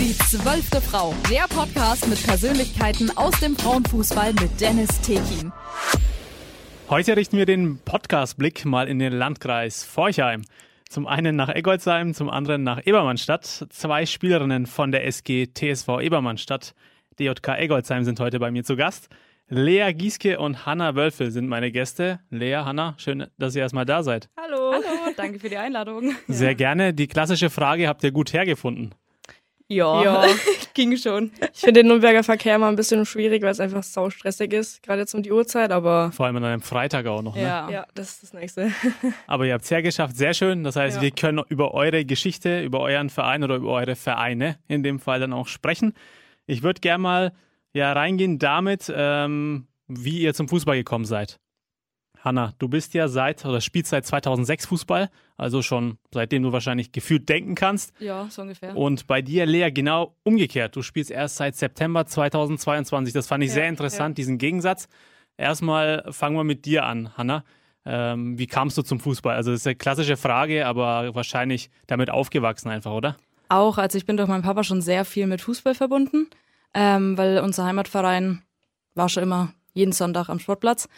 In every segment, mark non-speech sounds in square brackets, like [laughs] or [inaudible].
Die zwölfte Frau, der Podcast mit Persönlichkeiten aus dem Frauenfußball mit Dennis Tekin. Heute richten wir den Podcast-Blick mal in den Landkreis Forchheim. Zum einen nach Eggolsheim, zum anderen nach Ebermannstadt. Zwei Spielerinnen von der SG TSV Ebermannstadt, DJK Eggolsheim, sind heute bei mir zu Gast. Lea Gieske und Hanna Wölfe sind meine Gäste. Lea, Hanna, schön, dass ihr erstmal da seid. Hallo. Hallo, danke für die Einladung. Sehr gerne. Die klassische Frage habt ihr gut hergefunden. Ja, Ja. [laughs] ging schon. Ich finde den Nürnberger Verkehr immer ein bisschen schwierig, weil es einfach sau stressig ist, gerade jetzt um die Uhrzeit, aber Vor allem an einem Freitag auch noch. Ne? Ja. ja, das ist das Nächste. [laughs] Aber ihr habt es hergeschafft, sehr schön. Das heißt, Ja. wir können über eure Geschichte, über euren Verein oder über eure Vereine in dem Fall dann auch sprechen. Ich würde gerne mal ja, reingehen damit, ähm, wie ihr zum Fußball gekommen seid. Hanna, du bist ja seit oder spielst seit 2006 Fußball, also schon seitdem du wahrscheinlich gefühlt denken kannst. Ja, so ungefähr. Und bei dir, Lea, genau umgekehrt. Du spielst erst seit September 2022. Das fand ich Ja, sehr interessant, diesen Gegensatz. Erstmal fangen wir mit dir an, Hanna. Ähm, wie kamst du zum Fußball? Also, das ist eine klassische Frage, aber wahrscheinlich damit aufgewachsen einfach, oder? Auch, also ich bin durch meinen Papa schon sehr viel mit Fußball verbunden, ähm, weil unser Heimatverein war schon immer jeden Sonntag am Sportplatz.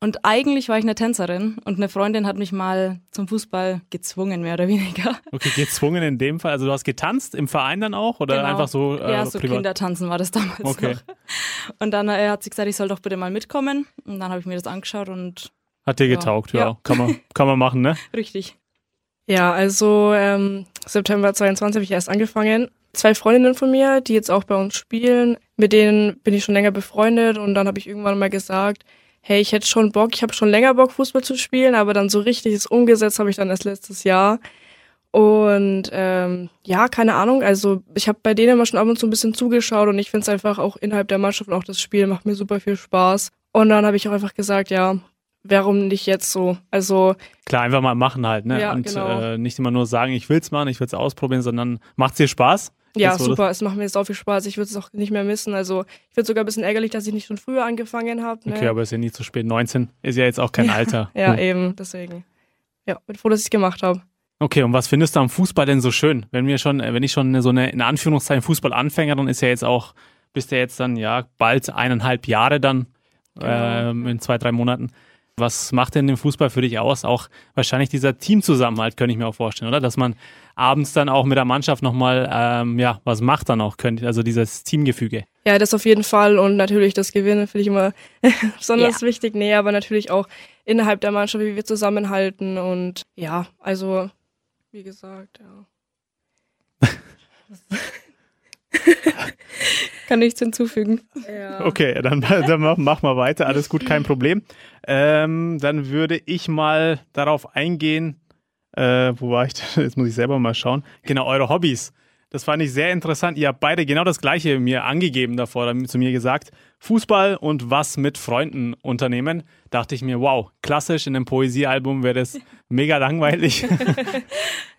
Und eigentlich war ich eine Tänzerin und eine Freundin hat mich mal zum Fußball gezwungen, mehr oder weniger. Okay, gezwungen in dem Fall. Also, du hast getanzt im Verein dann auch oder Genau. einfach so, äh, ja, so privat? Kindertanzen war das damals Okay. noch. Und dann äh, hat sie gesagt, ich soll doch bitte mal mitkommen. Und dann habe ich mir das angeschaut und Hat dir Ja. getaugt, ja. Ja. Kann, man, [laughs] kann man machen, ne? richtig. Ja, also ähm, September 22 habe ich erst angefangen. Zwei Freundinnen von mir, die jetzt auch bei uns spielen, mit denen bin ich schon länger befreundet und dann habe ich irgendwann mal gesagt, hey, ich hätte schon Bock, ich habe schon länger Bock, Fußball zu spielen, aber dann so richtig ist umgesetzt habe ich dann erst letztes Jahr. Und ähm, ja, keine Ahnung, also ich habe bei denen immer schon ab und zu ein bisschen zugeschaut und ich finde es einfach auch innerhalb der Mannschaft und auch das Spiel macht mir super viel Spaß. Und dann habe ich auch einfach gesagt, ja, warum nicht jetzt so? Also Klar, einfach mal machen halt, ne? Ja, Und genau. äh, nicht immer nur sagen, ich will's machen, ich will's ausprobieren, sondern macht's dir Spaß? Ja, Jetzt, das- super. Es macht mir sau viel Spaß. Ich würde es auch nicht mehr missen. Also ich finde sogar ein bisschen ärgerlich, dass ich nicht schon früher angefangen habe. Ne? Okay, aber ist ja nie zu spät. 19 ist ja jetzt auch kein [laughs] Alter. ja, Hm. eben. Deswegen. Ja, bin froh, dass ich es gemacht habe. Okay, und was findest du am Fußball denn so schön? Wenn wir schon, wenn ich schon so eine, in Anführungszeichen Fußballanfängerin ist ja jetzt auch, bist ja jetzt dann ja bald eineinhalb Jahre dann Genau. ähm, in zwei, drei Monaten. Was macht denn den Fußball für dich aus? Auch wahrscheinlich dieser Teamzusammenhalt, könnte ich mir auch vorstellen, oder? Dass man abends dann auch mit der Mannschaft nochmal, ähm, ja, was macht dann auch, könnte, also dieses Teamgefüge. Ja, das auf jeden Fall. Und natürlich das Gewinnen finde ich immer [laughs] besonders wichtig. Nee, aber natürlich auch innerhalb der Mannschaft, wie wir zusammenhalten. Und ja, also wie gesagt, ja. [laughs] [laughs] Kann nichts hinzufügen. ja. Okay, dann, dann mach, mach mal weiter, alles gut, kein Problem. Ähm, dann würde ich mal darauf eingehen, äh, wo war ich? [laughs] Jetzt muss ich selber mal schauen. Genau, eure Hobbys. Das fand ich sehr interessant. Ihr habt beide genau das Gleiche mir angegeben davor, zu mir gesagt. Fußball und was mit Freunden unternehmen. Dachte ich mir, wow, klassisch in einem Poesiealbum wäre das [laughs] mega langweilig. [laughs]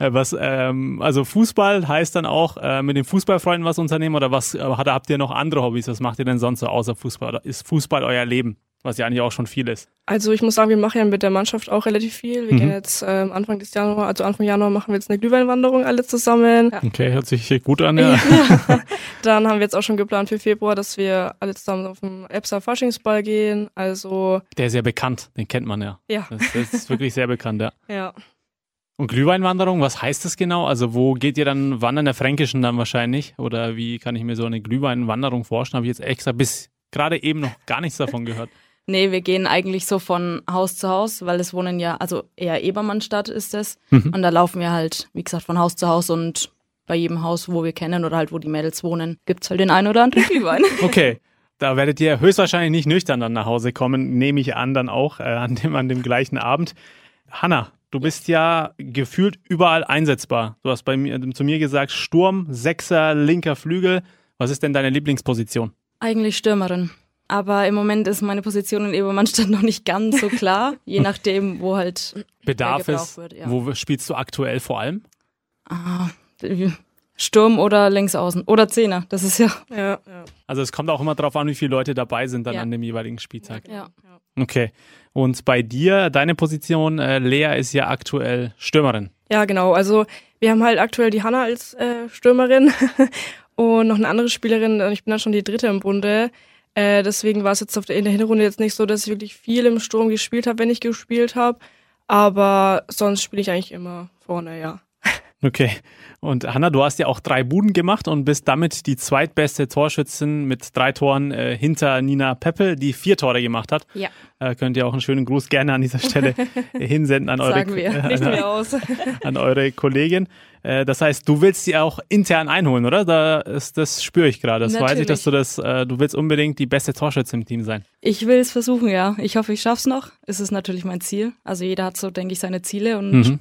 Äh, was, ähm, also Fußball heißt dann auch äh, mit den Fußballfreunden was unternehmen oder was hat, habt ihr noch andere Hobbys? Was macht ihr denn sonst so außer Fußball? Oder ist Fußball euer Leben? Was ja eigentlich auch schon viel ist. Also ich muss sagen, wir machen ja mit der Mannschaft auch relativ viel. Wir Mhm. gehen jetzt ähm, Anfang des Januar, also Anfang Januar machen wir jetzt eine Glühweinwanderung alle zusammen. Okay, hört sich gut an, ja. [laughs] Dann haben wir jetzt auch schon geplant für Februar, dass wir alle zusammen auf den Epsa Faschingsball gehen. Also Der ist ja bekannt, den kennt man ja. ja, Das, das ist wirklich sehr bekannt, ja. ja. Und Glühweinwanderung, was heißt das genau? Also wo geht ihr dann wandern? Der Fränkischen dann wahrscheinlich? Oder wie kann ich mir so eine Glühweinwanderung vorstellen? Habe ich jetzt extra bis gerade eben noch gar nichts davon gehört. Nee, wir gehen eigentlich so von Haus zu Haus, weil es wohnen ja, also eher Ebermannstadt ist es. Mhm. Und da laufen wir halt, wie gesagt, von Haus zu Haus und bei jedem Haus, wo wir kennen oder halt wo die Mädels wohnen, gibt's halt den einen oder anderen [laughs] Glühwein. Okay, da werdet ihr höchstwahrscheinlich nicht nüchtern dann nach Hause kommen, nehme ich an, dann auch äh, an, dem, an dem gleichen Abend. Hanna, du bist ja gefühlt überall einsetzbar. Du hast bei mir, zu mir gesagt, Sturm, Sechser, linker Flügel. Was ist denn deine Lieblingsposition? Eigentlich Stürmerin. Aber im Moment ist meine Position in Ebermannstadt [laughs] noch nicht ganz so klar, je nachdem, wo halt Bedarf ist, wird, ja. wo spielst du aktuell vor allem? ah, Sturm oder Linksaußen oder Zehner. Das ist ja. Ja, ja. Also es kommt auch immer darauf an, wie viele Leute dabei sind dann Ja. an dem jeweiligen Spieltag. Ja. Okay. Und bei dir, deine Position, äh, Lea ist ja aktuell Stürmerin. Ja, genau. Also wir haben halt aktuell die Hanna als äh, Stürmerin [laughs] und noch eine andere Spielerin. Und ich bin dann schon die dritte im Bunde. Äh, deswegen war es jetzt auf der, in der Hinrunde jetzt nicht so, dass ich wirklich viel im Sturm gespielt habe, wenn ich gespielt habe. Aber sonst spiele ich eigentlich immer vorne, ja. Okay. Und Hanna, du hast ja auch drei Buden gemacht und bist damit die zweitbeste Torschützin mit drei Toren äh, hinter Nina Peppel, die vier Tore gemacht hat. Ja. Äh, könnt ihr auch einen schönen Gruß gerne an dieser Stelle [laughs] hinsenden an eure, Sagen wir. Nicht an, [laughs] an eure Kollegin. Äh, das heißt, du willst sie auch intern einholen, oder? Da ist, das spüre ich gerade. Das weiß ich, dass du das, äh, du willst unbedingt die beste Torschützin im Team sein. Ich will es versuchen, ja. Ich hoffe, ich schaff's noch. Es ist natürlich mein Ziel. Also jeder hat so, denke ich, seine Ziele und Mhm.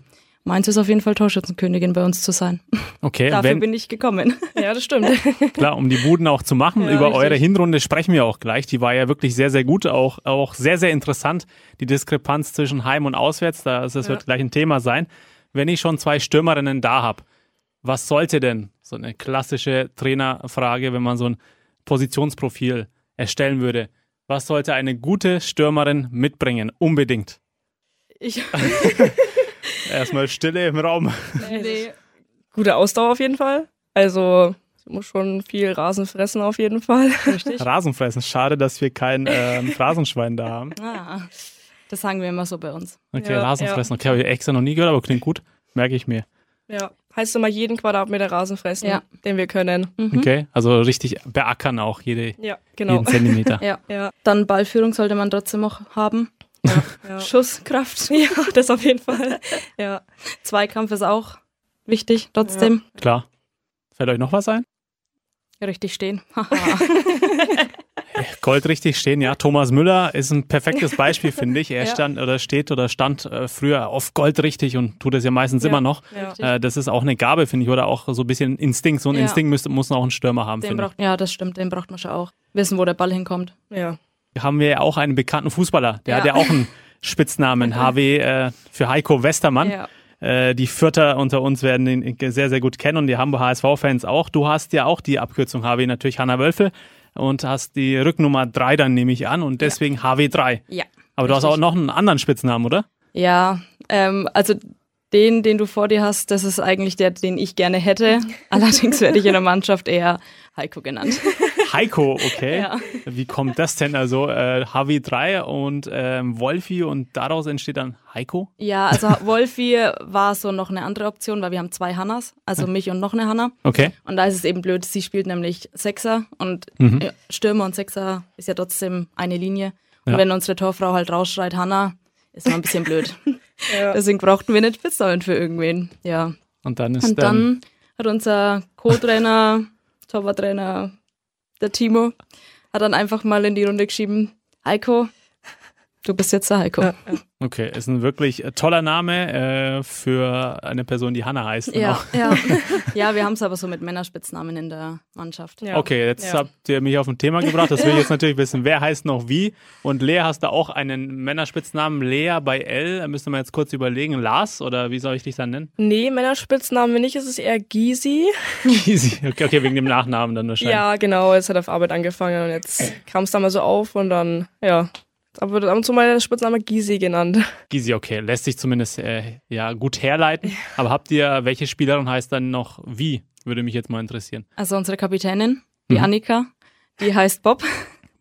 Meins ist auf jeden Fall Torschützenkönigin bei uns zu sein. [laughs] Okay, Dafür wenn, bin ich gekommen. [laughs] Ja, das stimmt. [laughs] Klar, um die Buden auch zu machen. Ja, Über richtig. eure Hinrunde sprechen wir auch gleich. Die war ja wirklich sehr, sehr gut. Auch, auch sehr, sehr interessant. Die Diskrepanz zwischen Heim und Auswärts. Das, das wird Ja. gleich ein Thema sein. Wenn ich schon zwei Stürmerinnen da habe, was sollte denn so eine klassische Trainerfrage, wenn man so ein Positionsprofil erstellen würde? Was sollte eine gute Stürmerin mitbringen? Unbedingt. Ich, Erstmal Stille im Raum. nee. Gute Ausdauer auf jeden Fall. Also, sie muss schon viel Rasen fressen auf jeden Fall. Richtig. Rasenfressen. Schade, dass wir kein ähm, [laughs] Phrasenschwein da haben. Ah, das sagen wir immer so bei uns. Okay, Ja, Rasenfressen. Okay, habe ich extra noch nie gehört, aber klingt gut. Merke ich mir. Ja. Heißt immer jeden Quadratmeter Rasen fressen, Ja. den wir können. Mhm. Okay, also richtig beackern auch jede, Ja, genau. jeden Zentimeter. [laughs] Ja. Ja, Dann Ballführung sollte man trotzdem noch haben. [laughs] ja. Schusskraft. ja, [laughs] das auf jeden Fall. Ja. Zweikampf ist auch wichtig, trotzdem. Klar. Fällt euch noch was ein? Richtig stehen. [laughs] Gold richtig stehen, ja. Thomas Müller ist ein perfektes Beispiel, finde ich. Er Ja. stand oder steht oder stand äh, früher auf Gold richtig und tut es ja meistens Ja. immer noch. Ja. Äh, das ist auch eine Gabe, finde ich, oder auch so ein bisschen Instinkt. So ein Ja. Instinkt müsste, muss auch ein Stürmer haben, Den finde braucht, ja, das stimmt, den braucht man schon auch. Wissen, wo der Ball hinkommt. ja. Haben wir ja auch einen bekannten Fußballer, der Ja. hat ja auch einen Spitznamen, HW, äh, für Heiko Westermann. Ja. Äh, die Vierter unter uns werden ihn sehr, sehr gut kennen und die Hamburger HSV-Fans auch. Du hast ja auch die Abkürzung HW, natürlich Hanna Wölfe und hast die Rücknummer 3 dann, nehme ich an, und deswegen HW3. Ja. Aber du hast auch noch einen anderen Spitznamen, oder? Ja, ähm, also den, den du vor dir hast, das ist eigentlich der, den ich gerne hätte. [laughs] Allerdings werde ich in der Mannschaft eher Heiko genannt. Heiko, okay. Ja. Wie kommt das denn? Also äh, HW3 und ähm, Wolfi und daraus entsteht dann Heiko? Ja, also [laughs] Wolfi war so noch eine andere Option, weil wir haben zwei Hannas, also mich und noch eine Hanna. Okay. Und da ist es eben blöd, sie spielt nämlich Sechser und Mhm. ja, Stürmer und Sechser ist ja trotzdem eine Linie. Und Ja. wenn unsere Torfrau halt rausschreit, Hanna, ist mal ein bisschen blöd. [laughs] ja. Deswegen brauchten wir einen Spitznamen für irgendwen. Ja. Und dann ist Und dann hat unser Co-Trainer, Torwarttrainer, der Timo, hat dann einfach mal in die Runde geschrieben, Heiko, du bist jetzt der Heiko. Ja, Okay, ist ein wirklich äh, toller Name äh, für eine Person, die Hanna heißt. Ja, Auch. ja. [laughs] ja wir haben es aber so mit Männerspitznamen in der Mannschaft. Ja. Okay, jetzt Ja. habt ihr mich auf ein Thema gebracht. Das will ich [laughs] jetzt natürlich wissen. Wer heißt noch wie? Und Lea hast du auch einen Männerspitznamen. Lea bei L. Da müsste man jetzt kurz überlegen. Lars oder wie soll ich dich dann nennen? Nee, Männerspitzname nicht, es ist eher Gysi. Easy. Okay, okay, wegen dem Nachnamen dann wahrscheinlich. Ja, genau, es hat auf Arbeit angefangen und jetzt [clears throat] kam es da mal so auf und dann, ja, da wird ab und zu mal der Spitzname Gysi genannt. [laughs] Gysi, okay. Lässt sich zumindest äh, ja, gut herleiten. Aber habt ihr, welche Spielerin heißt dann noch wie? Würde mich jetzt mal interessieren. Also unsere Kapitänin, die Mhm. Annika, die heißt Bob.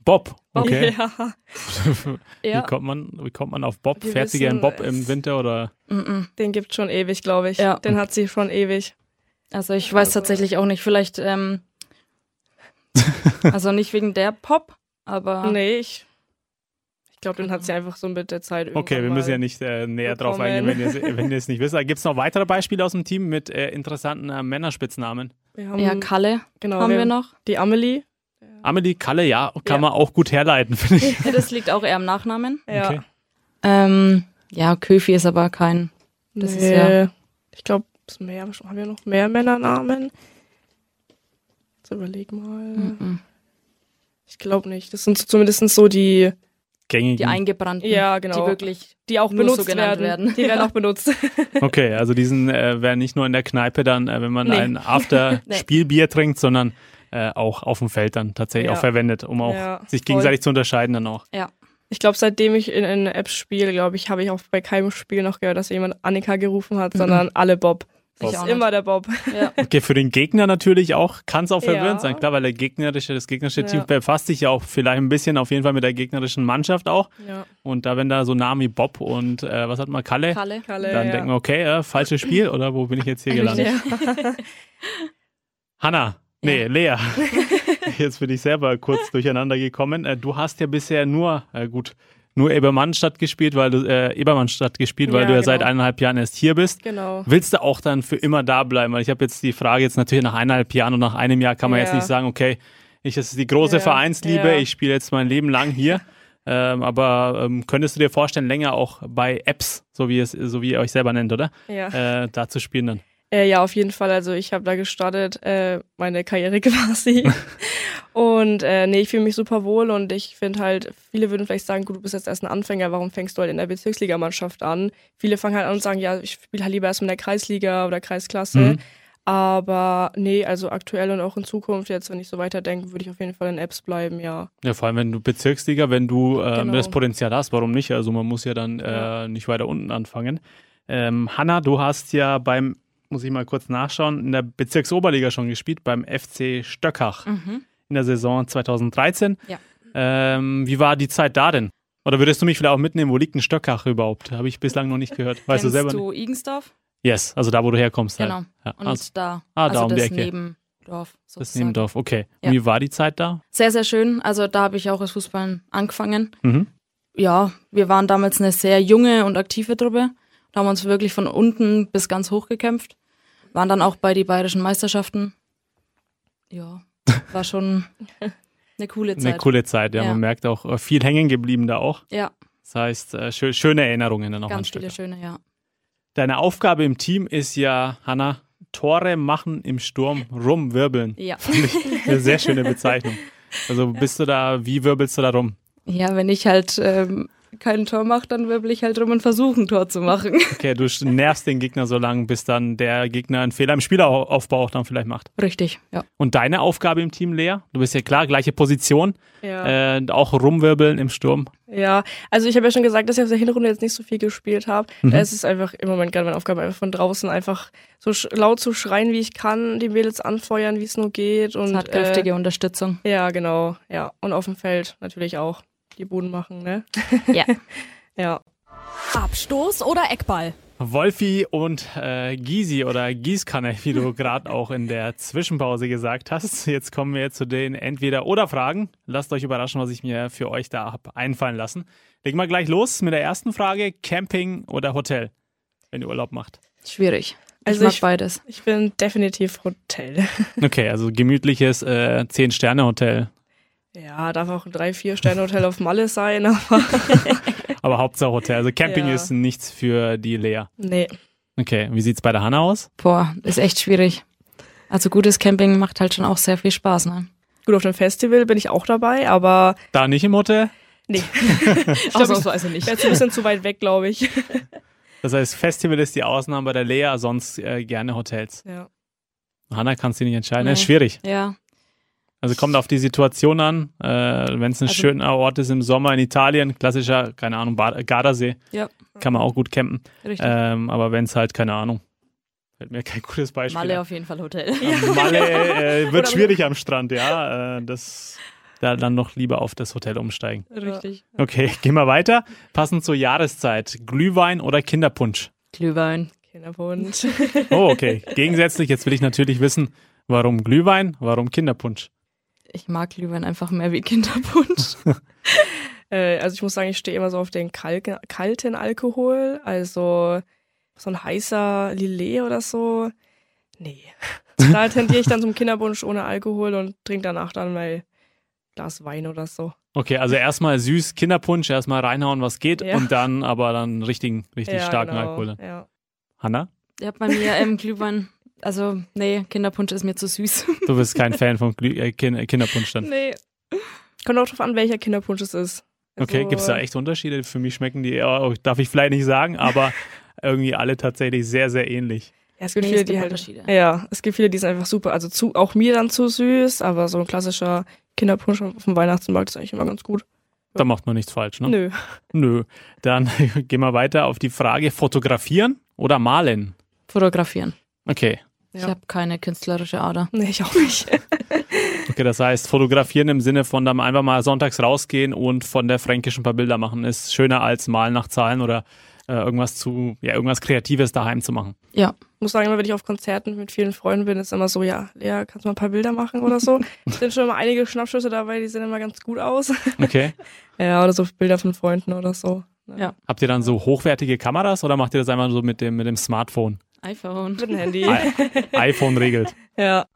Bob. [laughs] Okay. Ja. [laughs] Ja. Wie, kommt man, wie kommt man auf Bob? Wir Fährt sie gern Bob im Winter oder? Den gibt schon ewig, glaube ich. Ja. Den hat sie schon ewig. Also ich weiß tatsächlich auch nicht, vielleicht, ähm, also nicht wegen der Pop, aber Nee, ich, ich glaube, den hat sie einfach so mit der Zeit Okay, wir müssen ja nicht äh, näher drauf eingehen, wenn ihr, wenn ihr es nicht wisst. Gibt es noch weitere Beispiele aus dem Team mit äh, interessanten äh, Männerspitznamen? Wir haben, ja, Kalle genau, haben wir wir noch. Die Amelie. Amelie, Kalle, ja, kann Ja. man auch gut herleiten, finde ich. Ja, das liegt auch eher am Nachnamen. Ja. Okay. Ähm, ja, Köfi ist aber kein. Das ist ja. Ich glaube, mehr, haben wir noch mehr Männernamen? Jetzt überleg mal. Mhm. Ich glaube nicht. Das sind zumindest so die, Gängigen. Die eingebrannten. Ja, genau. Die wirklich. die auch Nur so benutzt genannt werden. werden. Die werden auch benutzt. [laughs] Okay, also diesen äh, wäre nicht nur in der Kneipe dann, äh, wenn man Nee. ein After-Spielbier [laughs] trinkt, sondern äh, auch auf dem Feld dann tatsächlich Ja. auch verwendet, um auch Ja, sich voll. gegenseitig zu unterscheiden dann auch. Ich glaube, seitdem ich in, in Apps spiele, glaube ich, habe ich auch bei keinem Spiel noch gehört, dass jemand Annika gerufen hat, sondern alle Bob. Bob. Ich auch nicht. immer der Bob. Ja. [laughs] Okay, für den Gegner natürlich auch, kann es auch verwirrend Ja. sein, klar, weil der gegnerische, das gegnerische Team Ja. befasst sich ja auch vielleicht ein bisschen auf jeden Fall mit der gegnerischen Mannschaft auch. Ja. Und da, wenn da so Namen wie Bob und äh, was hat man, Kalle, Kalle. Kalle, dann ja. denkt man, okay, äh, falsches Spiel [laughs] oder wo bin ich jetzt hier gelandet? [laughs] Ja. Hanna, nee, Lea. Jetzt bin ich selber kurz durcheinander gekommen. Äh, du hast ja bisher nur, äh, gut, nur Ebermannstadt gespielt, weil du äh, Ebermannstadt gespielt, weil Ja, du ja genau. seit eineinhalb Jahren erst hier bist. Genau. Willst du auch dann für immer da bleiben? Weil ich habe jetzt die Frage jetzt natürlich nach eineinhalb Jahren und nach einem Jahr kann man Ja. jetzt nicht sagen, okay, ich das ist die große Ja, Vereinsliebe, ich spiele jetzt mein Leben lang hier. [laughs] ähm, aber ähm, könntest du dir vorstellen, länger auch bei Apps, so wie es, so wie ihr euch selber nennt, oder? Ja. Äh, da zu spielen dann. Äh, ja, auf jeden Fall. Also ich habe da gestartet, äh, meine Karriere [laughs] quasi. [laughs] und äh, nee, ich fühle mich super wohl und ich finde halt, viele würden vielleicht sagen, gut, du bist jetzt erst ein Anfänger, warum fängst du halt in der Bezirksligamannschaft an? Viele fangen halt an und sagen, ja, ich spiele halt lieber erst in der Kreisliga oder Kreisklasse. Mhm. Aber nee, also aktuell und auch in Zukunft, jetzt, wenn ich so weiterdenke, würde ich auf jeden Fall in Apps bleiben, ja. Ja, vor allem wenn du Bezirksliga, wenn du ähm, Genau. das Potenzial hast, warum nicht? Also man muss ja dann Ja. Äh, nicht weiter unten anfangen. Ähm, Hanna, du hast ja beim, muss ich mal kurz nachschauen, in der Bezirksoberliga schon gespielt, beim FC Stöckach Mhm. In der Saison 2013. Ja. Ähm, wie war die Zeit da denn? Oder würdest du mich vielleicht auch mitnehmen? Wo liegt ein Stöckach überhaupt? Habe ich bislang noch nicht gehört. Weißt du selber du Igensdorf? Yes, also da, wo du herkommst. Genau. Halt. Ja. Und also da, ah, da also um die das Ecke. Nebendorf. das sozusagen. Nebendorf, okay. Ja. Und wie war die Zeit da? Sehr, sehr schön. Also da habe ich auch das Fußballen angefangen. Mhm. Ja, wir waren damals eine sehr junge und aktive Truppe. Da haben wir uns wirklich von unten bis ganz hoch gekämpft. Waren dann auch bei die bayerischen Meisterschaften. Ja, war schon eine coole Zeit. Eine coole Zeit, ja. Ja. Man merkt auch äh, viel hängen geblieben da auch. Ja, Das heißt, äh, schö schöne Erinnerungen dann auch an ganz viele Stöckach. schöne, ja. Deine Aufgabe im Team ist ja, Hanna, Tore machen im Sturm rumwirbeln. Ja. [laughs] Eine sehr schöne Bezeichnung. Also bist du da, wie wirbelst du da rum? Ja, wenn ich halt ähm, kein Tor mache, dann wirbel ich halt rum und versuche ein Tor zu machen. [laughs] Okay, du nervst den Gegner so lange, bis dann der Gegner einen Fehler im Spielaufbau auch dann vielleicht macht. Richtig, ja. Und deine Aufgabe im Team, Lea? Du bist ja klar, gleiche Position, Ja. äh, auch rumwirbeln im Sturm. Ja, also ich habe ja schon gesagt, dass ich auf der Hinrunde jetzt nicht so viel gespielt habe. Mhm. Es ist einfach im Moment gerade meine Aufgabe, einfach von draußen einfach so laut zu schreien, wie ich kann, die Mädels anfeuern, wie es nur geht. Und Tatkräftige Unterstützung. äh, ja, genau, ja. Und auf dem Feld natürlich auch die Boden machen, ne? Ja. [laughs] Ja. Abstoß oder Eckball? Wolfi und äh, Gysi oder Gießkanne, wie du gerade auch in der Zwischenpause gesagt hast. Jetzt kommen wir zu den Entweder-Oder-Fragen. Lasst euch überraschen, was ich mir für euch da hab einfallen lassen. Legen wir gleich los mit der ersten Frage. Camping oder Hotel, wenn ihr Urlaub macht? Schwierig. Also ich mag ich- beides. Ich bin definitiv Hotel. [laughs] Okay, also gemütliches äh, Zehn-Sterne-Hotel. Ja, darf auch ein 3-4-Sterne-Hotel auf Malle sein, aber [laughs] Aber Hauptsache Hotel. Also Camping Ja. ist nichts für die Lea. nee. Okay, wie sieht's bei der Hanna aus? Boah, ist echt schwierig. Also gutes Camping macht halt schon auch sehr viel Spaß, ne? Gut, auf dem Festival bin ich auch dabei, aber Da nicht im Hotel? nee. [laughs] ich glaube, [laughs] ich Ausnahmsweise nicht. wäre jetzt ein bisschen zu weit weg, glaube ich. Das heißt, Festival ist die Ausnahme bei der Lea, sonst äh, gerne Hotels. Ja. Hanna kannst du nicht entscheiden. Nee. Das ist schwierig. Ja, Also kommt auf die Situation an. Äh, Wenn es ein Also- schöner Ort ist im Sommer in Italien, klassischer, keine Ahnung, Bad Gardasee, ja, kann man auch gut campen. richtig. Ähm, aber wenn es halt, keine Ahnung, fällt mir kein gutes Beispiel. Malle auf jeden Fall Hotel. Ähm, Malle [laughs] äh, wird Oder- schwierig am Strand, ja. Äh, das, da dann noch lieber auf das Hotel umsteigen. Richtig. Okay, gehen wir weiter. Passend zur Jahreszeit. Glühwein oder Kinderpunsch? Glühwein. Kinderwunsch. Oh, okay. Gegensätzlich, jetzt will ich natürlich wissen, warum Glühwein, warum Kinderpunsch? Ich mag Glühwein einfach mehr wie Kinderpunsch. [laughs] Äh, also ich muss sagen, ich stehe immer so auf den kalken, kalten Alkohol. Also so ein heißer Lillet oder so. Nee. [laughs] Da tendiere ich dann zum Kinderbunsch ohne Alkohol und trinke danach dann mal Glas Wein oder so. Okay, also erstmal süß Kinderpunsch, erstmal reinhauen, was geht Ja. und dann aber dann richtigen, richtig ja, starken genau. Alkohol. Ja. Hanna, Ja, bei mir ähm, Glühwein. Also, nee, Kinderpunsch ist mir zu süß. [laughs] du bist kein Fan von Glüh äh, Kin Kinderpunsch dann. Nee. Kommt auch drauf an, welcher Kinderpunsch es ist. Okay, Also, gibt es da echt Unterschiede? Für mich schmecken die, oh, darf ich vielleicht nicht sagen, aber [laughs] irgendwie alle tatsächlich sehr, sehr ähnlich. Ja, es gibt Nee, viele, es gibt die halt. Unterschiede. Ja, es gibt viele, die sind einfach super. Also zu, auch mir dann zu süß, aber so ein klassischer Kinderpunsch auf dem Weihnachtsmarkt ist eigentlich immer ganz gut. Da macht man nichts falsch, ne? Nö. Nö. Dann [laughs] gehen wir weiter auf die Frage, fotografieren oder malen? Fotografieren. Okay. Ich Ja. habe keine künstlerische Ader. Nee, ich auch nicht. [laughs] Okay, das heißt, fotografieren im Sinne von dann einfach mal sonntags rausgehen und von der Fränkischen ein paar Bilder machen, ist schöner als malen nach Zahlen oder äh, irgendwas zu, ja, irgendwas Kreatives daheim zu machen. Ja, Ich muss sagen, immer wenn ich auf Konzerten mit vielen Freunden bin, ist immer so, ja, Lea, kannst du mal ein paar Bilder machen oder so? Es [laughs] sind schon immer einige Schnappschüsse dabei, die sehen immer ganz gut aus. Okay. [laughs] Ja, oder so Bilder von Freunden oder so. Ja. Habt ihr dann so hochwertige Kameras oder macht ihr das einfach so mit dem, mit dem Smartphone? iPhone. Mit dem Handy. I iPhone regelt. [laughs] Ja.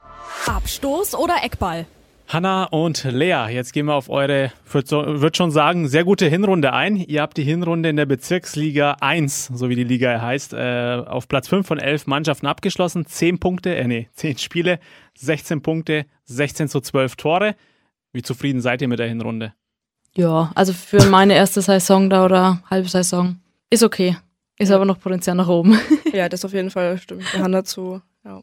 Abstoß oder Eckball? Hanna und Lea, jetzt gehen wir auf eure, würde schon sagen, sehr gute Hinrunde ein. Ihr habt die Hinrunde in der Bezirksliga 1, so wie die Liga heißt, äh, auf Platz 5 von 11 Mannschaften abgeschlossen. 10 Punkte, äh nee, 10 Spiele, 16 Punkte, 16 zu 12 Tore. Wie zufrieden seid ihr mit der Hinrunde? Ja, also für meine erste Saison da oder halbe Saison ist okay. Ist aber noch Potenzial nach oben. [laughs] ja, das auf jeden Fall ich der Hand dazu. Ja.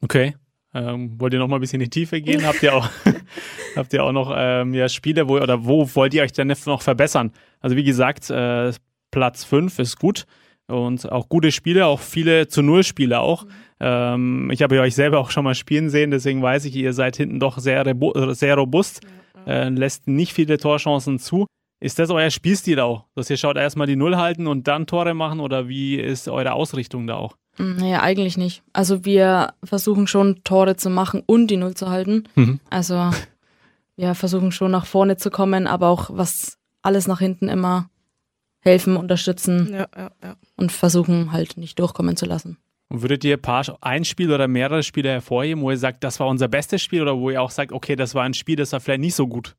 Okay. Ähm, wollt ihr noch mal ein bisschen in die Tiefe gehen? Habt ihr auch, [laughs] habt ihr auch noch ähm, ja, Spiele, wo, oder wo wollt ihr euch denn noch verbessern? Also wie gesagt, äh, Platz 5 ist gut und auch gute Spiele, auch viele zu Null Spiele auch. Ähm, ich habe euch selber auch schon mal spielen sehen, deswegen weiß ich, ihr seid hinten doch sehr, sehr robust, äh, lässt nicht viele Torchancen zu. Ist das euer Spielstil auch, dass ihr schaut erstmal die Null halten und dann Tore machen oder wie ist eure Ausrichtung da auch? Naja, eigentlich nicht. Also wir versuchen schon Tore zu machen und die Null zu halten. Mhm. Also wir versuchen schon nach vorne zu kommen, aber auch was alles nach hinten immer helfen, unterstützen Ja, ja, ja. und versuchen halt nicht durchkommen zu lassen. Und würdet ihr ein, paar, ein Spiel oder mehrere Spiele hervorheben, wo ihr sagt, das war unser bestes Spiel oder wo ihr auch sagt, okay, das war ein Spiel, das war vielleicht nicht so gut?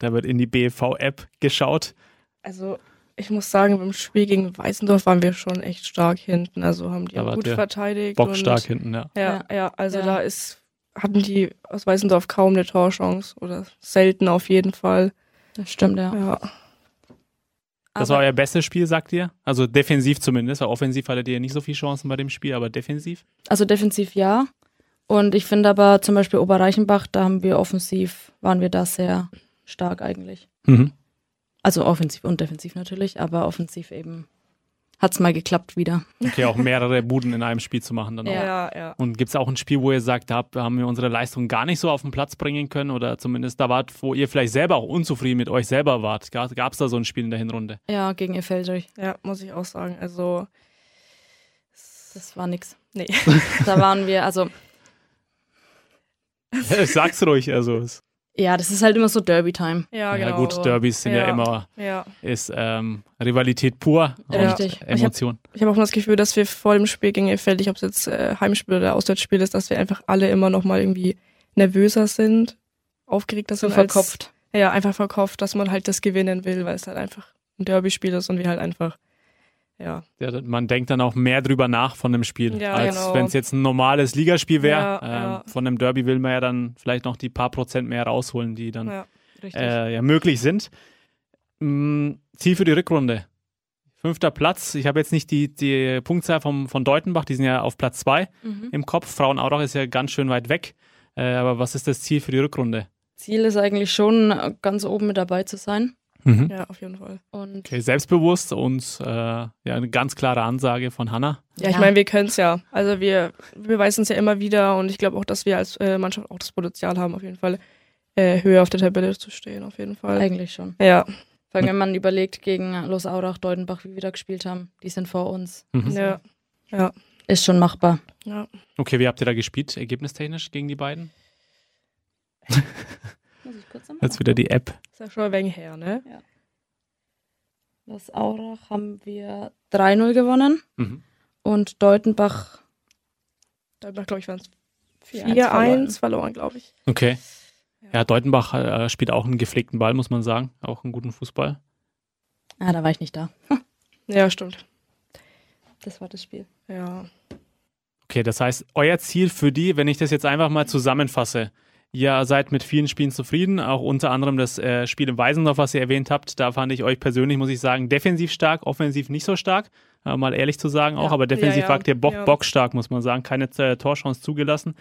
Da wird in die BV-App geschaut. Also ich muss sagen, beim Spiel gegen Weißendorf waren wir schon echt stark hinten. Also haben die Da auch gut verteidigt. Bockstark und, hinten, ja. Ja, Ja. ja, also Ja. da ist, hatten die aus Weißendorf kaum eine Torchance oder selten auf jeden Fall. Das stimmt, ja. Ja. Das Aber- war euer bestes Spiel, sagt ihr? Also defensiv zumindest. weil Offensiv hattet ihr nicht so viele Chancen bei dem Spiel, aber defensiv? Also defensiv ja. Und ich finde aber zum Beispiel Oberreichenbach, da haben wir offensiv, waren wir da sehr stark eigentlich. Mhm. Also offensiv und defensiv natürlich, aber offensiv eben hat's mal geklappt wieder. Okay, auch mehrere Buden in einem Spiel zu machen dann auch. Ja. Ja, ja. Und gibt es auch ein Spiel, wo ihr sagt, da haben wir unsere Leistung gar nicht so auf den Platz bringen können oder zumindest da wart, wo ihr vielleicht selber auch unzufrieden mit euch selber wart? Gab es da so ein Spiel in der Hinrunde? Ja, gegen Effeldrich. Ja, muss ich auch sagen. Also, Das war nix. nee. [laughs] Da waren wir, also [laughs] Sag's ruhig, also. Ja, das ist halt immer so Derby-Time. Ja, Ja, genau. gut, Derbys sind ja, Ja. immer, Ja. ist ähm, Rivalität pur und Richtig. Emotion. Ich habe auch mal das Gefühl, dass wir vor dem Spiel gegen Efeld, ob es jetzt äh, Heimspiel oder Auswärtsspiel ist, dass wir einfach alle immer noch mal irgendwie nervöser sind, aufgeregter sind. als- verkopft. Ja, einfach verkopft, dass man halt das gewinnen will, weil es halt einfach ein Derby-Spiel ist und wir halt einfach, ja. Ja, man denkt dann auch mehr drüber nach von dem Spiel, Ja, als genau. wenn es jetzt ein normales Ligaspiel wäre. Ja, ähm, ja. Von einem Derby will man ja dann vielleicht noch die paar Prozent mehr rausholen, die dann äh, ja, möglich sind. Mm, Ziel für die Rückrunde. Fünfter Platz. Ich habe jetzt nicht die, die Punktzahl vom, von Deutenbach, die sind ja auf Platz zwei Mhm. im Kopf. Frauenaurach ist ja ganz schön weit weg. Äh, aber was ist das Ziel für die Rückrunde? Ziel ist eigentlich schon, ganz oben mit dabei zu sein. Ja, auf jeden Fall. Und Okay, selbstbewusst und äh, ja, eine ganz klare Ansage von Hanna. Ja, ich meine, wir können es ja. Also wir, wir beweisen es ja immer wieder und ich glaube auch, dass wir als äh, Mannschaft auch das Potenzial haben, auf jeden Fall äh, höher auf der Tabelle zu stehen, auf jeden Fall. eigentlich schon. Ja, Vor allem, wenn man überlegt, gegen Los Aurach, Deutenbach, wie wir da gespielt haben, die sind vor uns. Mhm. ja, ja, Ist schon machbar. ja. Okay, wie habt ihr da gespielt, ergebnistechnisch gegen die beiden? [laughs] Muss ich kurz Jetzt wieder die App. Ist ja schon ein wenig her, ne? Los Aurach haben wir 3-0 gewonnen Mhm. und Deutenbach Da glaube ich, waren es 4-1 4-1 verloren, glaube ich. Okay. Ja, Deutenbach äh, spielt auch einen gepflegten Ball, muss man sagen. Auch einen guten Fußball. Ah, da war ich nicht da. [laughs] Ja, stimmt. Das war das Spiel. Ja. Okay, das heißt, euer Ziel für die, wenn ich das jetzt einfach mal zusammenfasse, ihr seid mit vielen Spielen zufrieden, auch unter anderem das äh, Spiel in Weisendorf, was ihr erwähnt habt, da fand ich euch persönlich, muss ich sagen, defensiv stark, offensiv nicht so stark, äh, mal ehrlich zu sagen auch, Ja. aber defensiv Ja, ja. wagt ihr Bock, Ja. bockstark, muss man sagen, keine äh, Torchance zugelassen.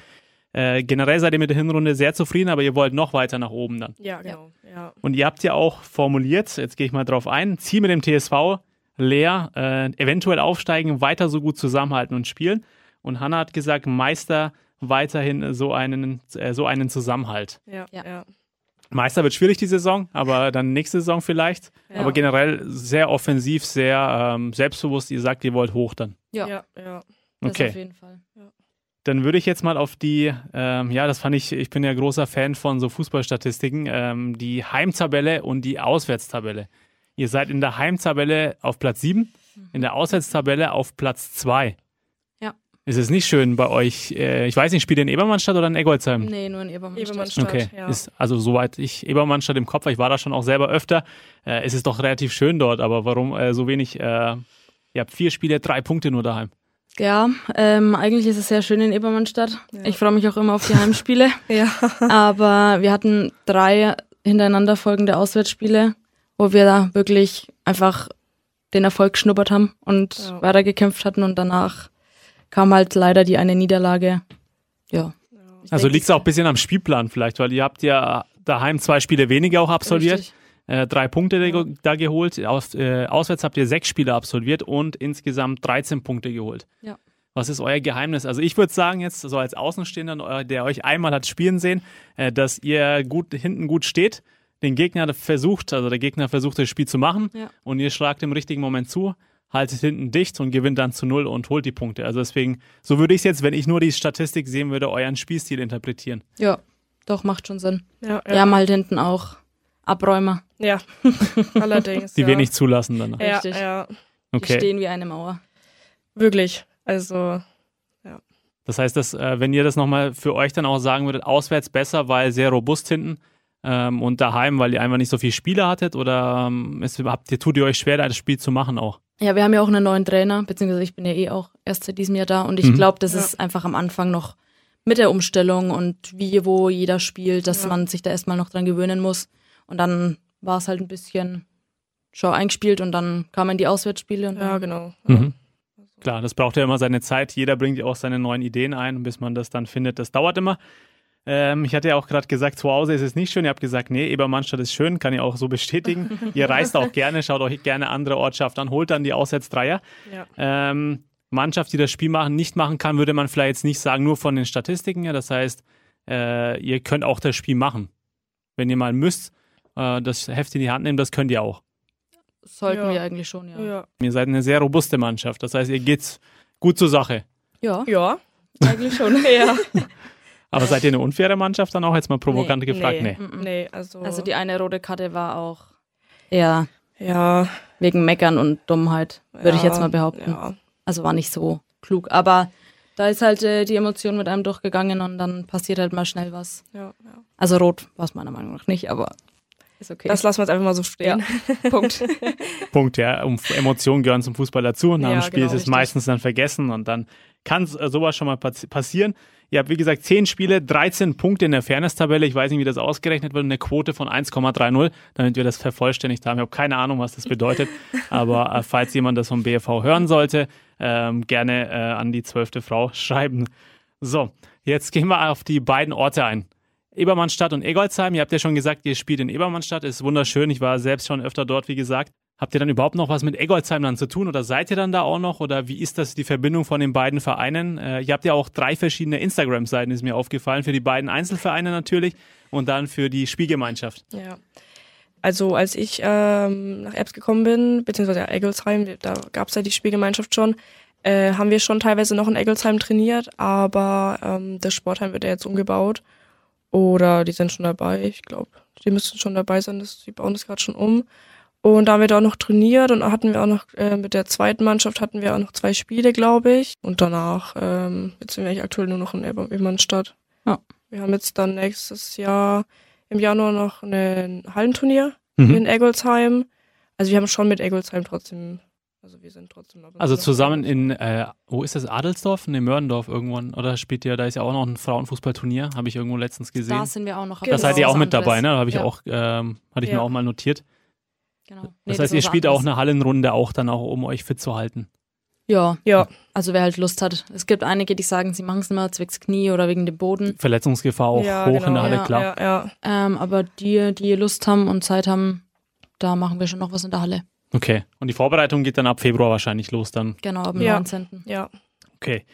Äh, generell seid ihr mit der Hinrunde sehr zufrieden, aber ihr wollt noch weiter nach oben dann. Ja, genau. Ja. Und ihr habt ja auch formuliert, jetzt gehe ich mal drauf ein, Ziel mit dem TSV, leer, äh, eventuell aufsteigen, weiter so gut zusammenhalten und spielen. Und Hanna hat gesagt, Meister weiterhin so einen, äh, so einen Zusammenhalt. Ja, Ja. ja. Meister wird schwierig die Saison, aber dann nächste Saison vielleicht. Ja. Aber generell sehr offensiv, sehr ähm, selbstbewusst. Ihr sagt, ihr wollt hoch dann. Ja. ja, ja. Das Okay. auf jeden Fall. Dann würde ich jetzt mal auf die, ähm, ja, das fand ich, ich bin ja großer Fan von so Fußballstatistiken, ähm, die Heimtabelle und die Auswärtstabelle. Ihr seid in der Heimtabelle auf Platz 7, in der Auswärtstabelle auf Platz 2. Ist es nicht schön bei euch? Äh, ich weiß nicht, spielt ihr in Ebermannstadt oder in Eggolsheim? Nee, nur in Ebermannstadt. Ebermannstadt. Okay, ja. ist also soweit ich Ebermannstadt im Kopf, habe, ich war da schon auch selber öfter. Äh, es ist doch relativ schön dort, aber warum äh, so wenig? Äh, ihr habt vier Spiele, drei Punkte nur daheim. Ja, ähm, eigentlich ist es sehr schön in Ebermannstadt. Ja. Ich freue mich auch immer auf die Heimspiele. [laughs] Ja. Aber wir hatten drei hintereinander folgende Auswärtsspiele, wo wir da wirklich einfach den Erfolg geschnuppert haben und Ja. weitergekämpft hatten und danach kam halt leider die eine Niederlage. Ja. Ich Also liegt es auch ein bisschen am Spielplan vielleicht, weil ihr habt ja daheim zwei Spiele weniger auch absolviert. richtig. äh, drei Punkte da, da geholt. Aus, äh, auswärts habt ihr sechs Spiele absolviert und insgesamt 13 Punkte geholt. Ja. Was ist euer Geheimnis? Also ich würde sagen jetzt, so als Außenstehender, der euch einmal hat spielen sehen, äh, dass ihr gut hinten gut steht, den Gegner versucht, also der Gegner versucht das Spiel zu machen Ja. und ihr schlagt im richtigen Moment zu, haltet hinten dicht und gewinnt dann zu null und holt die Punkte. Also deswegen, so würde ich es jetzt, wenn ich nur die Statistik sehen würde, euren Spielstil interpretieren. Ja, doch, macht schon Sinn. Ja, Wir haben halt hinten auch Abräumer. ja. [laughs] allerdings. Die ja. wenig zulassen dann. Ja, Richtig. ja, Die Okay. stehen wie eine Mauer. wirklich. Also, Das heißt, dass, äh, wenn ihr das nochmal für euch dann auch sagen würdet, auswärts besser, weil sehr robust hinten ähm, und daheim, weil ihr einfach nicht so viele Spieler hattet oder ähm, es, habt ihr, tut ihr euch schwer, das Spiel zu machen auch? Ja, wir haben ja auch einen neuen Trainer, beziehungsweise ich bin ja eh auch erst seit diesem Jahr da und ich Mhm. glaube, das Ja. ist einfach am Anfang noch mit der Umstellung und wie, wo jeder spielt, dass Ja. man sich da erstmal noch dran gewöhnen muss. Und dann war es halt ein bisschen schon eingespielt und dann kamen die Auswärtsspiele und ja, genau. Mhm. Klar, das braucht ja immer seine Zeit. Jeder bringt ja auch seine neuen Ideen ein, bis man das dann findet. Das dauert immer. Ähm, ich hatte ja auch gerade gesagt, zu Hause ist es nicht schön. Ihr habt gesagt, nee, Ebermannstadt ist schön, kann ich auch so bestätigen. [laughs] Ihr reist auch gerne, schaut euch gerne andere Ortschaften an, holt dann die Auswärtsdreier. Ja. Ähm, Mannschaft, die das Spiel machen, nicht machen kann, würde man vielleicht jetzt nicht sagen, nur von den Statistiken her. Das heißt, äh, ihr könnt auch das Spiel machen. Wenn ihr mal müsst, äh, das Heft in die Hand nehmen, das könnt ihr auch. sollten Ja. wir eigentlich schon, ja. Ja. Ihr seid eine sehr robuste Mannschaft. Das heißt, ihr geht gut zur Sache. Ja, Ja. eigentlich schon. [laughs] Ja. [laughs] Aber seid ihr eine unfaire Mannschaft dann auch jetzt mal provokant gefragt? Nee. nee. Mhm. Nee, also. Also die eine rote Karte war auch eher ja. wegen Meckern und Dummheit, würde ich ja, jetzt mal behaupten. Ja. Also war nicht so klug. Aber da ist halt äh, die Emotion mit einem durchgegangen und dann passiert halt mal schnell was. Ja, ja. Also rot war es meiner Meinung nach nicht, aber ist okay. Das lassen wir jetzt einfach mal so stehen. Punkt. [laughs] Punkt, ja. Um, Emotionen gehören zum Fußball dazu. Nach dem Ja, Spiel genau, ist es richtig. meistens dann vergessen und dann kann äh, sowas schon mal passi- passieren. Ihr habt, wie gesagt, 10 Spiele, 13 Punkte in der Fairness-Tabelle. Ich weiß nicht, wie das ausgerechnet wird. Eine Quote von 1,30, damit wir das vervollständigt haben. Ich habe keine Ahnung, was das bedeutet. [laughs] Aber äh, falls jemand das vom BFV hören sollte, ähm, gerne äh, an die zwölfte Frau schreiben. So, jetzt gehen wir auf die beiden Orte ein. Ebermannstadt und Egolsheim. Ihr habt ja schon gesagt, ihr spielt in Ebermannstadt. Ist wunderschön. Ich war selbst schon öfter dort, wie gesagt. Habt ihr dann überhaupt noch was mit Egolsheim dann zu tun oder seid ihr dann da auch noch oder wie ist das die Verbindung von den beiden Vereinen? Äh, ihr habt ja auch drei verschiedene Instagram-Seiten, ist mir aufgefallen, für die beiden Einzelvereine natürlich und dann für die Spielgemeinschaft. Ja. Also als ich ähm, nach Erbs gekommen bin, beziehungsweise ja, Eggelsheim, da gab's ja die Spielgemeinschaft schon, äh, haben wir schon teilweise noch in Eggelsheim trainiert, aber ähm, das Sportheim wird ja jetzt umgebaut. Oder die sind schon dabei, ich glaube, die müssten schon dabei sein, das, die bauen das gerade schon um. Und da haben wir da auch noch trainiert und hatten wir auch noch, äh, mit der zweiten Mannschaft hatten wir auch noch zwei Spiele, glaube ich. Und danach, ähm, jetzt sind wir eigentlich aktuell nur noch in Ebermannstadt. Ja. Wir haben jetzt dann nächstes Jahr im Januar noch ein Hallenturnier Mhm. in Eggolsheim. Also wir haben schon mit Eggolsheim trotzdem, also wir sind trotzdem. Also zusammen in äh, wo ist das, Adelsdorf? Ne, Mördendorf irgendwann. Oder spielt ihr, da ist ja auch noch ein Frauenfußballturnier, habe ich irgendwo letztens gesehen. Da sind wir auch noch. Genau. da seid ihr auch mit anderes. dabei, ne? Da habe ich ja. auch, ähm, hatte ich mir Ja. auch mal notiert. Genau. Das Nee, heißt, ist ihr spielt auch anderes. eine Hallenrunde auch dann auch, um euch fit zu halten. Ja, Ja, also wer halt Lust hat. Es gibt einige, die sagen, sie machen es immer zwecks Knie oder wegen dem Boden. Verletzungsgefahr auch ja, hoch genau. in der Halle, Ja, klar. Ja, ja. Ähm, aber die, die Lust haben und Zeit haben, da machen wir schon noch was in der Halle. Okay. Und die Vorbereitung geht dann ab Februar wahrscheinlich los dann. Genau, am Ja. 19. ja. Okay.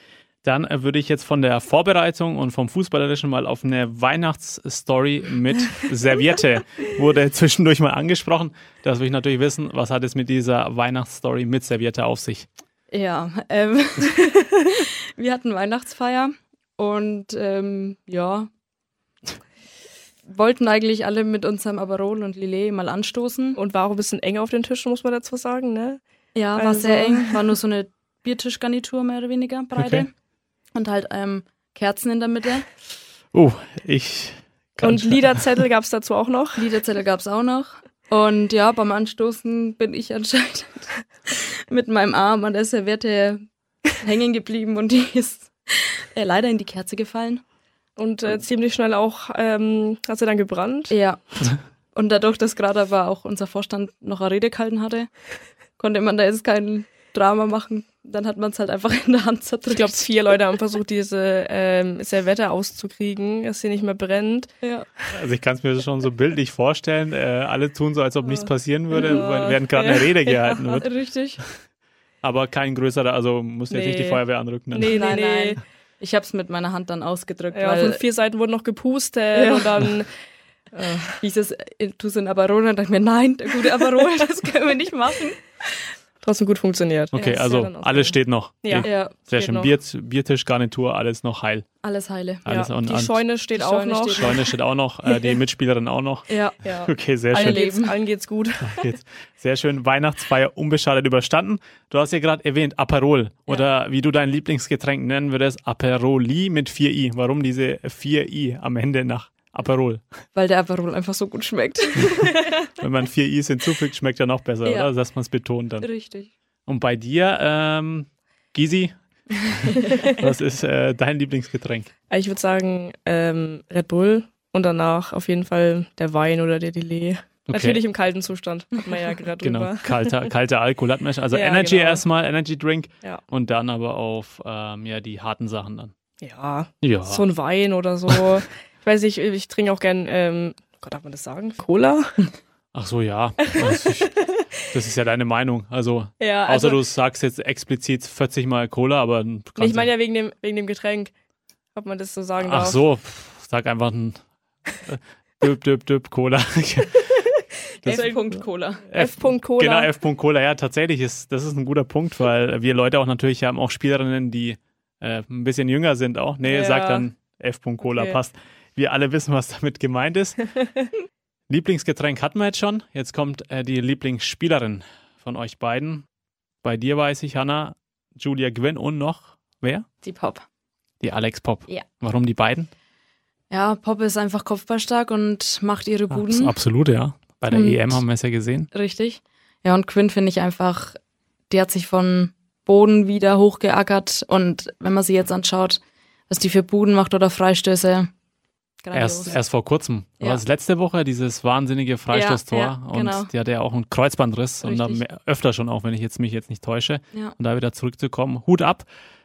Dann äh, würde ich jetzt von der Vorbereitung und vom Fußballerischen mal auf eine Weihnachtsstory mit [laughs] Serviette wurde zwischendurch mal angesprochen. Das will ich natürlich wissen, was hat es mit dieser Weihnachtsstory mit Serviette auf sich? Ja, ähm, [laughs] wir hatten Weihnachtsfeier und ähm, ja, wollten eigentlich alle mit unserem Aperol und Lillet mal anstoßen. Und war auch ein bisschen eng auf den Tischen, muss man dazu sagen, ne? Ja, war Also- sehr eng, [laughs] war nur so eine Biertischgarnitur mehr oder weniger breite Okay. Und halt ähm, Kerzen in der Mitte. Oh, ich kann Und Liederzettel gab's dazu auch noch. [laughs] Liederzettel gab's auch noch. Und ja, beim Anstoßen bin ich anscheinend [laughs] mit meinem Arm an der Serviette hängen geblieben und die ist äh, leider in die Kerze gefallen. Und äh, ziemlich schnell auch ähm, hat sie dann gebrannt. Ja. [laughs] Und dadurch, dass gerade aber auch unser Vorstand noch eine Rede gehalten hatte, konnte man da jetzt kein Drama machen. Dann hat man es halt einfach [laughs] in der Hand zerdrückt. Ich glaube, vier Leute haben versucht, diese ähm, Servette auszukriegen, dass sie nicht mehr brennt. ja. Also ich kann es mir schon so bildlich vorstellen. Äh, alle tun so, als ob nichts passieren würde, Ja. während gerade eine Rede [laughs] gehalten wird. Richtig. Aber kein größerer, also muss jetzt nicht die Nee. Feuerwehr anrücken. Dann. Nee, nee, Nein, nee. nein. Ich habe es mit meiner Hand dann ausgedrückt, Ja, von vier Seiten wurden noch gepustet Ja. und dann hieß es, [laughs] äh, tu so ein Aperol und dachte mir, nein, der gute Aperol, das können wir nicht machen. Trotzdem gut funktioniert. Okay, Ja, also ja alles steht noch. Ja. Die- Ja, Sehr schön. noch. Bier, Biertischgarnitur, alles noch heil. alles heile. Alles ja. und- Die Scheune steht Die auch Scheune noch. steht Scheune steht auch noch, äh, die [laughs] Mitspielerin auch noch. Ja. Ja. Okay, sehr Allen schön. Alle- geht's, allen geht's gut. Geht's. Sehr schön. Weihnachtsfeier unbeschadet überstanden. Du hast ja gerade erwähnt, Aperol. Oder wie du dein Lieblingsgetränk nennen würdest, Aperoli mit 4i. Warum diese 4i am Ende nach Aperol? Weil der Aperol einfach so gut schmeckt. [laughs] Wenn man 4i's hinzufügt, schmeckt er noch besser, Ja. oder? Dass man es betont dann. Richtig. Und bei dir, ähm, Gysi, [laughs] was ist äh, dein Lieblingsgetränk? Ich würde sagen ähm, Red Bull und danach auf jeden Fall der Wein oder der Lillet. Okay. Natürlich im kalten Zustand, hat man ja [laughs] gerade Genau, drüber. kalter, kalter Alkohol hat man. Also Ja, Energy genau. erstmal, Energy Drink Ja. und dann aber auf ähm, ja, die harten Sachen dann. Ja, Ja. so ein Wein oder so. Ich weiß nicht, ich trinke auch gern, ähm, Gott, darf man das sagen? Cola? [laughs] Ach so, ja. Also ich, das ist ja deine Meinung. Also, Ja, außer du sagst jetzt explizit 40 Mal Cola, aber ich meine ja wegen dem, wegen dem Getränk, ob man das so sagen Ach darf. so, pff, sag einfach ein äh, Döp, Döp, Döp, Cola. [laughs] Das- F. Cola. F. Cola. Genau, F. Cola. Ja, tatsächlich ist das ist ein guter Punkt, weil wir Leute auch natürlich haben auch Spielerinnen, die äh, ein bisschen jünger sind auch. Nee, Ja. sag dann F. Cola, Okay. passt. Wir alle wissen, was damit gemeint ist. [laughs] Lieblingsgetränk hatten wir jetzt schon. Jetzt kommt äh, die Lieblingsspielerin von euch beiden. Bei dir weiß ich, Hanna, Julia Gwynn und noch wer? Die Pop. Die Alex Pop. Ja. Warum die beiden? Ja, Pop ist einfach kopfballstark und macht ihre Buden. absolut, ja. Bei der Und- EM haben wir es ja gesehen. Richtig. Ja, und Quinn finde ich einfach, die hat sich von Boden wieder hochgeackert und wenn man sie jetzt anschaut, was die für Buden macht oder Freistöße. Erst, erst vor kurzem. Ja. War es letzte Woche, dieses wahnsinnige Freistoßtor. Ja, ja, genau. Und die hatte ja auch einen Kreuzbandriss. Und dann Richtig. öfter schon auch, wenn ich jetzt mich jetzt nicht täusche. Ja. Und da wieder zurückzukommen. Hut ab.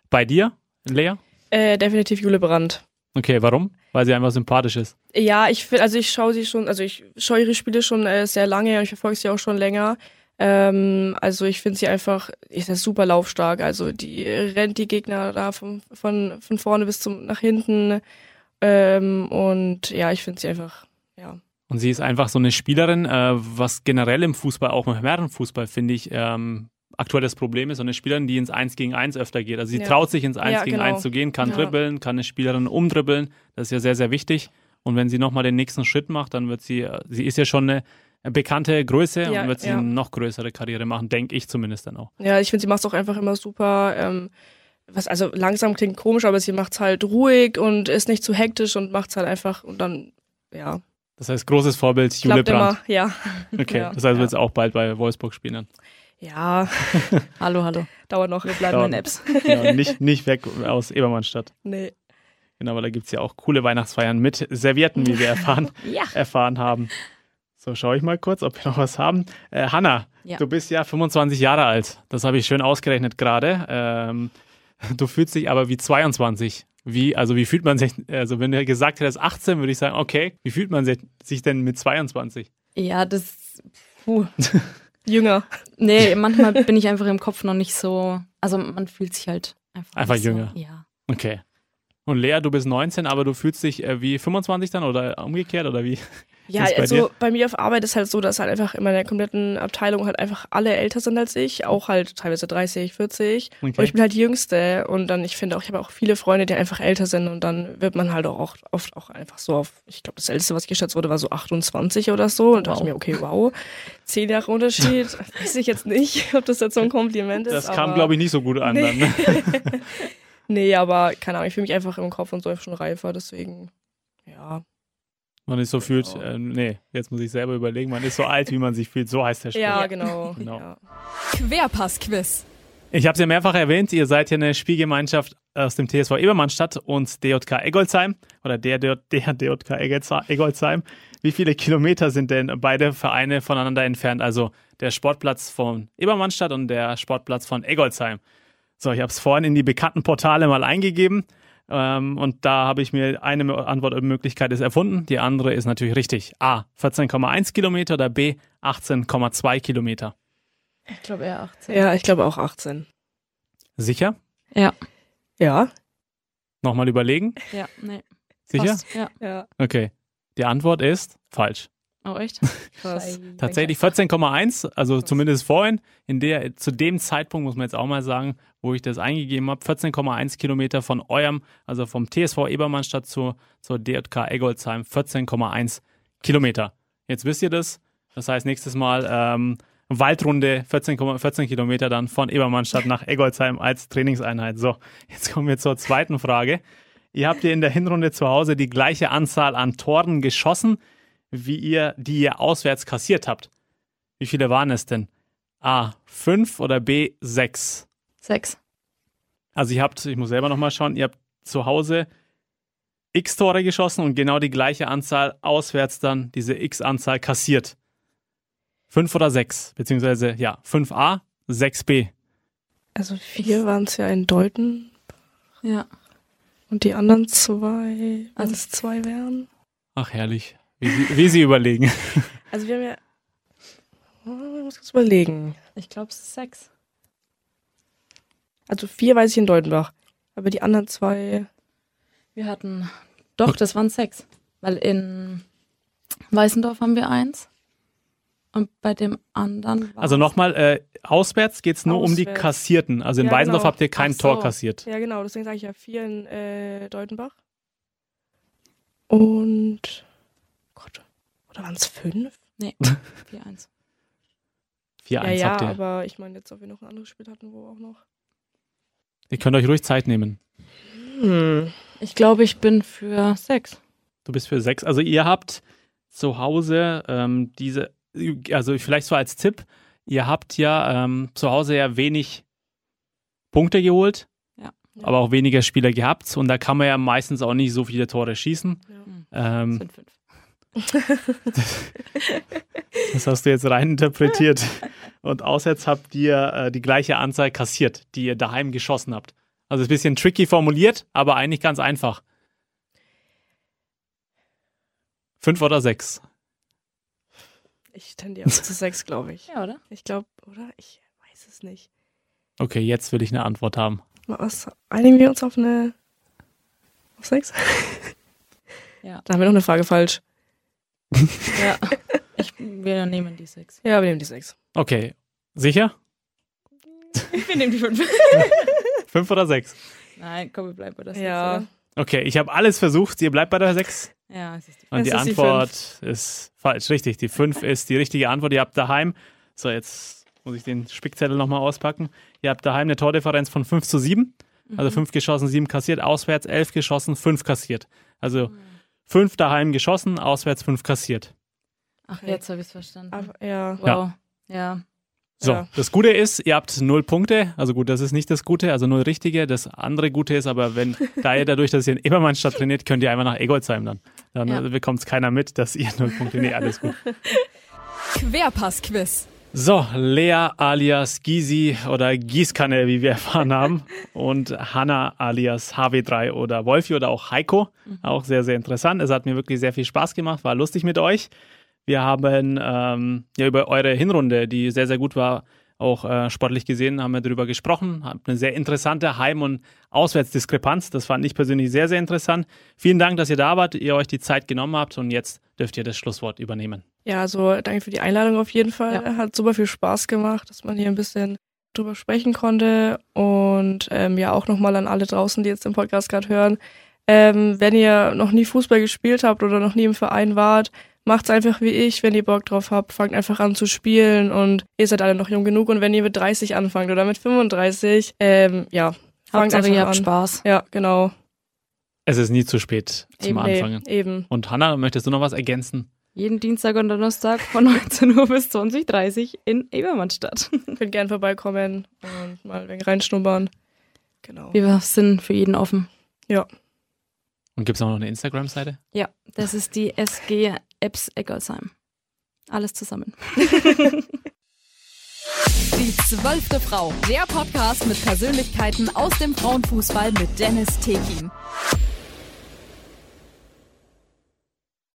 Bei dir, Lea? Äh, definitiv Jule Brandt. Okay, warum? Weil sie einfach sympathisch ist. Ja, ich finde, also ich schaue sie schon, also ich schaue ihre Spiele schon äh, sehr lange und ich verfolge sie auch schon länger. Ähm, also ich finde sie einfach, ist ja super laufstark. Also die rennt die Gegner da von, von, von vorne bis zum nach hinten. Ähm, und ja, ich finde sie einfach, ja. Und sie ist einfach so eine Spielerin, äh, was generell im Fußball, auch im Herrenfußball, finde ich, ähm, aktuell das Problem ist, so eine Spielerin, die ins 1 gegen 1 öfter geht. Also sie Ja. traut sich ins 1 Ja, gegen genau. 1 zu gehen, kann Ja. dribbeln, kann eine Spielerin umdribbeln. Das ist ja sehr, sehr wichtig. Und wenn sie nochmal den nächsten Schritt macht, dann wird sie, äh, sie ist ja schon eine bekannte Größe Ja, und wird sie ja. eine noch größere Karriere machen, denke ich zumindest dann auch. Ja, ich finde, sie macht es auch einfach immer super. Ähm, was also langsam klingt komisch, aber sie macht es halt ruhig und ist nicht zu hektisch und macht es halt einfach und dann, ja, Das heißt, großes Vorbild Jule klappt Brandt. immer. Ja, [laughs] Okay, Ja, das heißt, ja. wird sie auch bald bei Wolfsburg spielen. Dann. ja, [laughs] Hallo, hallo. dauert noch. Wir bleiben Dauert. in Apps. Genau, nicht, nicht weg aus Ebermannstadt. Nee. Genau, weil da gibt es ja auch coole Weihnachtsfeiern mit Servietten, wie wir erfahren, [laughs] Ja. erfahren haben. So, schaue ich mal kurz, ob wir noch was haben. Äh, Hanna, Ja. du bist ja 25 Jahre alt. Das habe ich schön ausgerechnet gerade. Ähm, du fühlst dich aber wie 22. Wie, also wie fühlt man sich, also wenn du gesagt hättest 18, würde ich sagen, okay, wie fühlt man sich, denn mit 22? Ja, das. Puh. Jünger. Nee, manchmal [laughs] bin ich einfach im Kopf noch nicht so. Also man fühlt sich halt einfach. Einfach jünger. So, ja. Okay. Und Lea, du bist 19, aber du fühlst dich äh, wie 25 dann oder umgekehrt oder wie? Ja, bei also dir? bei mir auf Arbeit ist halt so, dass halt einfach in meiner kompletten Abteilung halt einfach alle älter sind als ich, auch halt teilweise 30, 40. Okay. Und ich bin halt die Jüngste und dann, ich finde auch, ich habe auch viele Freunde, die einfach älter sind und dann wird man halt auch oft auch einfach so auf, ich glaube, das älteste, was geschätzt wurde, war so 28 oder so und da dachte ich mir, okay, wow, zehn Jahre Unterschied, [laughs] weiß ich jetzt nicht, ob das jetzt so ein Kompliment ist. Das kam, glaube ich, nicht so gut an. Nee. Dann, ne? [laughs] Nee, aber keine Ahnung, ich fühle mich einfach im Kopf und so schon reifer, deswegen, ja. Man ist so fühlt, Genau. äh, nee, jetzt muss ich selber überlegen, man ist so alt, wie man sich fühlt. So heißt der Spruch. Ja, genau. [laughs] Genau. Ja. Querpass-Quiz. Ich habe es ja mehrfach erwähnt, ihr seid ja eine Spielgemeinschaft aus dem TSV Ebermannstadt und DJK Eggolsheim oder der, der, der DJK Eggolsheim. Wie viele Kilometer sind denn beide Vereine voneinander entfernt? Also der Sportplatz von Ebermannstadt und der Sportplatz von Eggolsheim. So, ich habe es vorhin in die bekannten Portale mal eingegeben ähm, und da habe ich mir eine Antwortmöglichkeit ist erfunden, die andere ist natürlich richtig. A, 14,1 Kilometer oder B, 18,2 Kilometer. Ich glaube eher 18. ja, ich glaube auch 18. Sicher? Ja. Ja. Nochmal überlegen? Ja, nee. Sicher? Passt. Ja. Ja. Okay. Die Antwort ist falsch. Oh, echt? [laughs] Krass. Tatsächlich 14,1, also zumindest vorhin, in der, zu dem Zeitpunkt muss man jetzt auch mal sagen, wo ich das eingegeben habe, 14,1 Kilometer von eurem, also vom TSV Ebermannstadt zur, zur DJK Eggolsheim, 14,1 Kilometer. Jetzt wisst ihr das. Das heißt, nächstes Mal ähm, Waldrunde 14,14 14 Kilometer dann von Ebermannstadt nach Eggolsheim als Trainingseinheit. So, jetzt kommen wir zur zweiten Frage. Ihr habt ihr in der Hinrunde zu Hause die gleiche Anzahl an Toren geschossen, wie ihr, die ihr auswärts kassiert habt. Wie viele waren es denn? A, 5 oder B, 6? Sechs. Also ihr habt, ich muss selber nochmal schauen, ihr habt zu Hause x Tore geschossen und genau die gleiche Anzahl auswärts dann diese x Anzahl kassiert. 5 oder 6, beziehungsweise ja, 5a, 6b. Also vier waren es ja in Deuten Ja. und die anderen zwei, wenn Also- es zwei wären. Ach herrlich, wie sie, wie sie überlegen. [laughs] Also wir haben ja. Oh, Ich muss kurz überlegen. Ich glaube, es ist sechs. Also vier weiß ich in Deutenbach. Aber die anderen zwei. Wir hatten. Doch, das waren sechs. Weil in Weißendorf haben wir eins. Und bei dem anderen Also nochmal, äh, auswärts geht es nur um die Auswärts. Kassierten. Also in Ja, Weißendorf genau. habt ihr kein so. Tor kassiert. Ja, genau, deswegen sage ich ja vier in äh, Deutenbach. Und. Gott. Oder waren es fünf? Nee, [laughs] 4-1. 4-1 ja, ja, habt ihr. aber ich meine jetzt, ob wir noch ein anderes Spiel hatten, wo auch noch. Ihr könnt euch ruhig Zeit nehmen. Hm. Ich glaube, ich bin für sechs. Du bist für sechs. Also ihr habt zu Hause ähm, diese, also vielleicht so als Tipp, ihr habt ja ähm, zu Hause ja wenig Punkte geholt, Ja. aber auch weniger Spieler gehabt und da kann man ja meistens auch nicht so viele Tore schießen. Das Ähm, sind fünf. [laughs] das hast du jetzt rein interpretiert. Und auswärts habt ihr äh, die gleiche Anzahl kassiert, die ihr daheim geschossen habt. Also ist ein bisschen tricky formuliert, aber eigentlich ganz einfach. Fünf oder sechs? Ich tendiere auch zu sechs, glaube ich. [laughs] Ja, oder? Ich glaube, oder? Ich weiß es nicht. Okay, jetzt will ich eine Antwort haben. Was, einigen wir uns auf eine. Auf sechs? Ja. Da haben wir noch eine Frage falsch. Ja. [laughs] Ich, wir nehmen die sechs. Ja, wir nehmen die sechs. Okay, sicher? [laughs] Wir nehmen die fünf. [laughs] Fünf oder sechs? Nein, komm, wir bleiben bei der sechs. Ja. oder? Okay, ich habe alles versucht. Ihr bleibt bei der sechs. Ja, es ist die Und Es die ist die Antwort ist falsch. Richtig, die fünf ist die richtige Antwort. Ihr habt daheim, so jetzt muss ich den Spickzettel nochmal auspacken. Ihr habt daheim eine Tordifferenz von 5 zu 7. Also fünf geschossen, sieben kassiert. Auswärts elf geschossen, fünf kassiert. Also fünf daheim geschossen, auswärts fünf kassiert. Ach, jetzt habe ich es verstanden. Aber, ja. wow. Ja. So, Ja. das Gute ist, ihr habt null Punkte. Also gut, das ist nicht das Gute, also null richtige. Das andere Gute ist aber, wenn, [laughs] da ihr dadurch, dass ihr in Ebermannstadt trainiert, könnt ihr einfach nach Egolsheim dann. Dann Ja. bekommt es keiner mit, dass ihr null Punkte. Nee, alles gut. [laughs] Querpass-Quiz. So, Lea alias Gysi oder Gießkanne, wie wir [laughs] erfahren haben. Und Hanna alias HW3 oder Wolfi oder auch Heiko. Auch sehr, sehr interessant. Es hat mir wirklich sehr viel Spaß gemacht, war lustig mit euch. Wir haben ähm, ja über eure Hinrunde, die sehr, sehr gut war, Auch äh, sportlich gesehen haben wir darüber gesprochen. Habt eine sehr interessante Heim- und Auswärtsdiskrepanz. Das fand ich persönlich sehr, sehr interessant. Vielen Dank, dass ihr da wart, ihr euch die Zeit genommen habt und jetzt dürft ihr das Schlusswort übernehmen. Ja, also danke für die Einladung auf jeden Fall. Ja. Hat super viel Spaß gemacht, dass man hier ein bisschen drüber sprechen konnte. Und ähm, ja, auch nochmal an alle draußen, die jetzt den Podcast gerade hören. Ähm, wenn ihr noch nie Fußball gespielt habt oder noch nie im Verein wart, macht's einfach wie ich. Wenn ihr Bock drauf habt, fangt einfach an zu spielen und ihr seid alle noch jung genug. Und wenn ihr mit 30 anfangt oder mit 35, ähm, ja, fangt Hauptsache, einfach ihr habt an. Spaß. Ja, genau. Es ist nie zu spät zum Eben, Anfangen. Eben. Und Hanna, möchtest du noch was ergänzen? Jeden Dienstag und Donnerstag von [laughs] 19 Uhr bis 20.30 Uhr in Ebermannstadt. Könnt gern vorbeikommen und mal ein wenig reinschnuppern. Genau. Wir sind für jeden offen. Und gibt es auch noch eine Instagram-Seite? Ja, das ist die SG Apps Eckersheim. Alles zusammen. [laughs] Die zwölfte Frau, der Podcast mit Persönlichkeiten aus dem Frauenfußball mit Dennis Tekin.